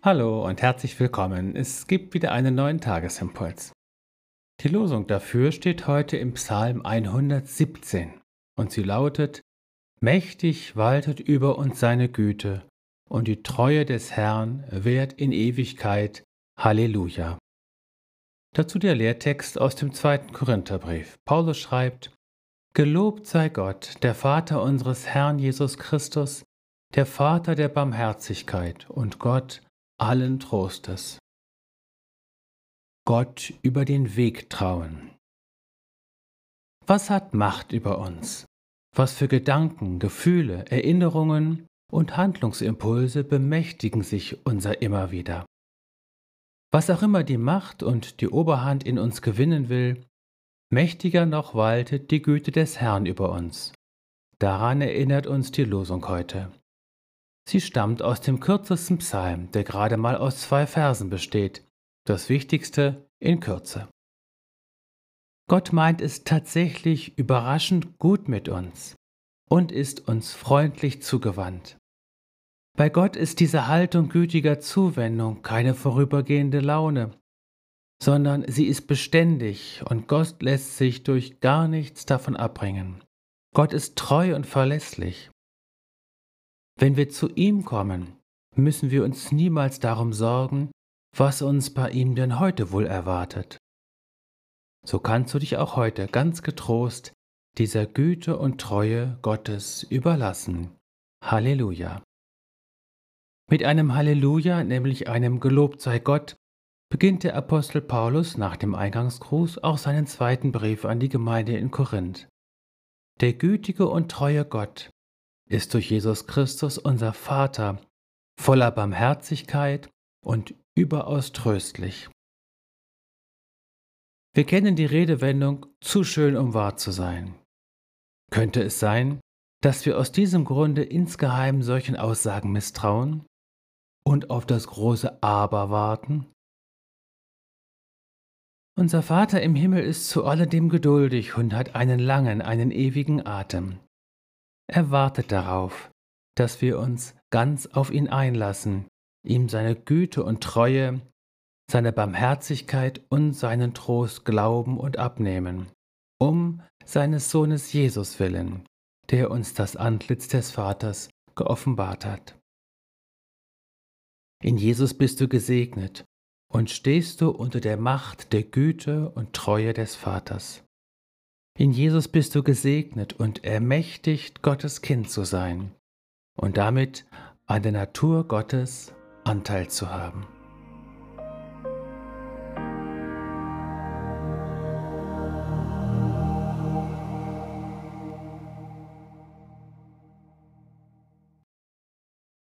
Hallo und herzlich willkommen. Es gibt wieder einen neuen Tagesimpuls. Die Losung dafür steht heute im Psalm 117 und sie lautet, Mächtig waltet über uns seine Güte und die Treue des Herrn währt in Ewigkeit. Halleluja. Dazu der Lehrtext aus dem zweiten Korintherbrief. Paulus schreibt, Gelobt sei Gott, der Vater unseres Herrn Jesus Christus, der Vater der Barmherzigkeit und Gott allen Trostes. Gott über den Weg trauen. Was hat Macht über uns? Was für Gedanken, Gefühle, Erinnerungen und Handlungsimpulse bemächtigen sich unser immer wieder? Was auch immer die Macht und die Oberhand in uns gewinnen will, mächtiger noch waltet die Güte des Herrn über uns. Daran erinnert uns die Losung heute. Sie stammt aus dem kürzesten Psalm, der gerade mal aus zwei Versen besteht, das Wichtigste in Kürze. Gott meint es tatsächlich überraschend gut mit uns und ist uns freundlich zugewandt. Bei Gott ist diese Haltung gütiger Zuwendung keine vorübergehende Laune, sondern sie ist beständig und Gott lässt sich durch gar nichts davon abbringen. Gott ist treu und verlässlich. Wenn wir zu ihm kommen, müssen wir uns niemals darum sorgen, was uns bei ihm denn heute wohl erwartet. So kannst du dich auch heute ganz getrost dieser Güte und Treue Gottes überlassen. Halleluja. Mit einem Halleluja, nämlich einem Gelobt sei Gott, beginnt der Apostel Paulus nach dem Eingangsgruß auch seinen zweiten Brief an die Gemeinde in Korinth. Der gütige und treue Gott, ist durch Jesus Christus unser Vater, voller Barmherzigkeit und überaus tröstlich. Wir kennen die Redewendung zu schön, um wahr zu sein. Könnte es sein, dass wir aus diesem Grunde insgeheim solchen Aussagen misstrauen und auf das große Aber warten? Unser Vater im Himmel ist zu alledem geduldig und hat einen langen, einen ewigen Atem. Er wartet darauf, dass wir uns ganz auf ihn einlassen, ihm seine Güte und Treue, seine Barmherzigkeit und seinen Trost glauben und abnehmen, um seines Sohnes Jesus willen, der uns das Antlitz des Vaters geoffenbart hat. In Jesus bist du gesegnet und stehst du unter der Macht der Güte und Treue des Vaters. In Jesus bist du gesegnet und ermächtigt, Gottes Kind zu sein und damit an der Natur Gottes Anteil zu haben.